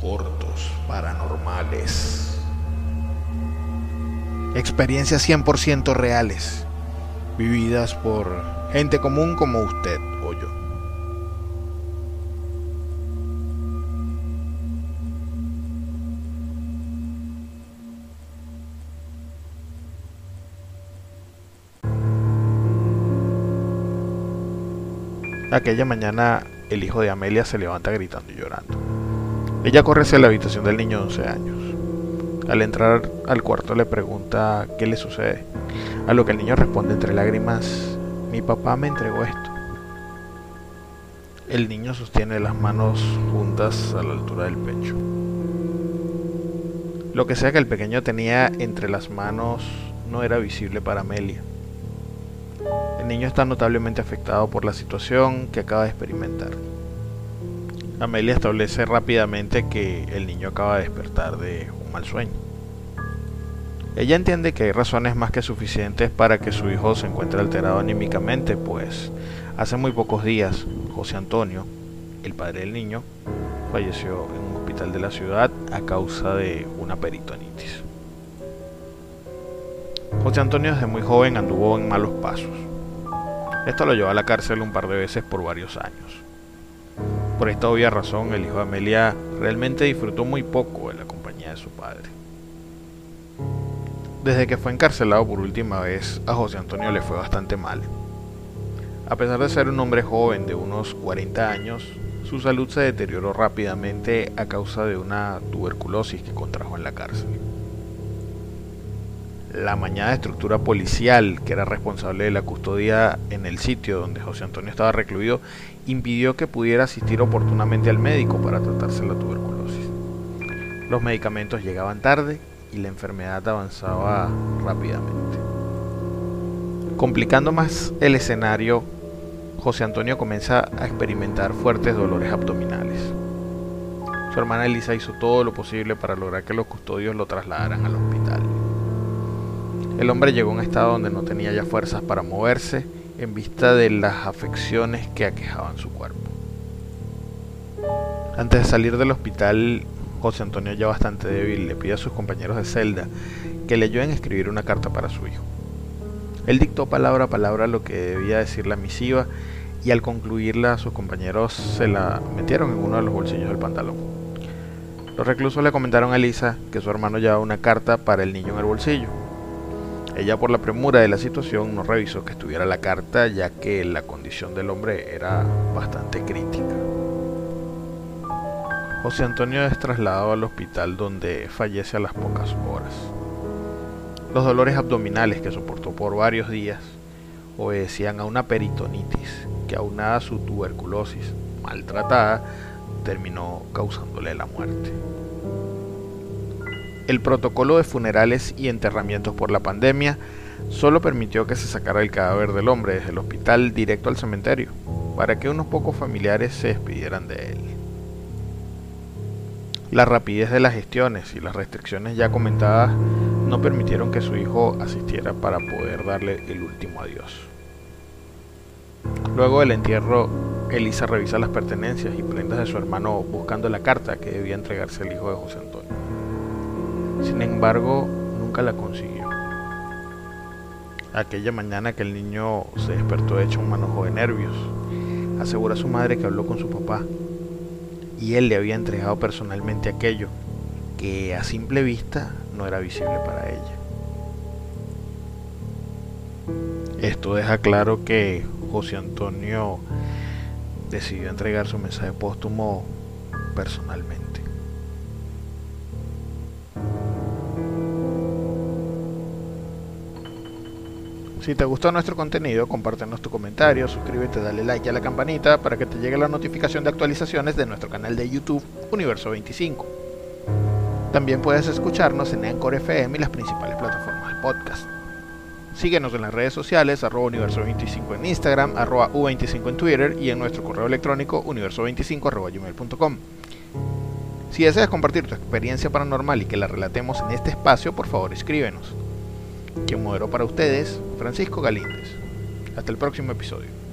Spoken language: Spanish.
Cortos Paranormales. Experiencias 100% reales, vividas por gente común como usted o yo. Aquella mañana el hijo de Amelia se levanta gritando y llorando. Ella corre hacia la habitación del niño de 11 años. Al entrar al cuarto le pregunta qué le sucede, a lo que el niño responde entre lágrimas, mi papá me entregó esto. El niño sostiene las manos juntas a la altura del pecho. Lo que sea que el pequeño tenía entre las manos no era visible para Amelia. El niño está notablemente afectado por la situación que acaba de experimentar. Amelia establece rápidamente que el niño acaba de despertar de un mal sueño. Ella entiende que hay razones más que suficientes para que su hijo se encuentre alterado anímicamente, pues hace muy pocos días José Antonio, el padre del niño, falleció en un hospital de la ciudad a causa de una peritonitis. José Antonio desde muy joven anduvo en malos pasos. Esto lo llevó a la cárcel un par de veces por varios años. Por esta obvia razón, el hijo de Amelia realmente disfrutó muy poco de la compañía de su padre. Desde que fue encarcelado por última vez, a José Antonio le fue bastante mal. A pesar de ser un hombre joven de unos 40 años, su salud se deterioró rápidamente a causa de una tuberculosis que contrajo en la cárcel. La mañana estructura policial, que era responsable de la custodia en el sitio donde José Antonio estaba recluido, impidió que pudiera asistir oportunamente al médico para tratarse la tuberculosis. Los medicamentos llegaban tarde y la enfermedad avanzaba rápidamente. Complicando más el escenario, José Antonio comienza a experimentar fuertes dolores abdominales. Su hermana Elisa hizo todo lo posible para lograr que los custodios lo trasladaran al hospital. El hombre llegó a un estado donde no tenía ya fuerzas para moverse en vista de las afecciones que aquejaban su cuerpo. Antes de salir del hospital, José Antonio, ya bastante débil, le pide a sus compañeros de celda que le ayuden a escribir una carta para su hijo. Él dictó palabra a palabra lo que debía decir la misiva y al concluirla sus compañeros se la metieron en uno de los bolsillos del pantalón. Los reclusos le comentaron a Elisa que su hermano llevaba una carta para el niño en el bolsillo ella por la premura de la situación no revisó que estuviera la carta ya que la condición del hombre era bastante crítica. José Antonio es trasladado al hospital donde fallece a las pocas horas. Los dolores abdominales que soportó por varios días obedecían a una peritonitis que aunada a su tuberculosis maltratada terminó causándole la muerte. El protocolo de funerales y enterramientos por la pandemia solo permitió que se sacara el cadáver del hombre desde el hospital directo al cementerio, para que unos pocos familiares se despidieran de él. La rapidez de las gestiones y las restricciones ya comentadas no permitieron que su hijo asistiera para poder darle el último adiós. Luego del entierro, Elisa revisa las pertenencias y prendas de su hermano buscando la carta que debía entregarse al hijo de José Antonio. Sin embargo, nunca la consiguió. Aquella mañana que el niño se despertó hecho un manojo de nervios, asegura a su madre que habló con su papá y él le había entregado personalmente aquello que a simple vista no era visible para ella. Esto deja claro que José Antonio decidió entregar su mensaje póstumo personalmente. Si te gustó nuestro contenido, compártenos tu comentario, suscríbete, dale like a la campanita para que te llegue la notificación de actualizaciones de nuestro canal de YouTube Universo 25. También puedes escucharnos en Anchor FM y las principales plataformas de podcast. Síguenos en las redes sociales, arroba universo25 en Instagram, arroba u25 en Twitter y en nuestro correo electrónico universo25 gmail.com. Si deseas compartir tu experiencia paranormal y que la relatemos en este espacio, por favor escríbenos. Quien moderó para ustedes, Francisco Galíndez. Hasta el próximo episodio.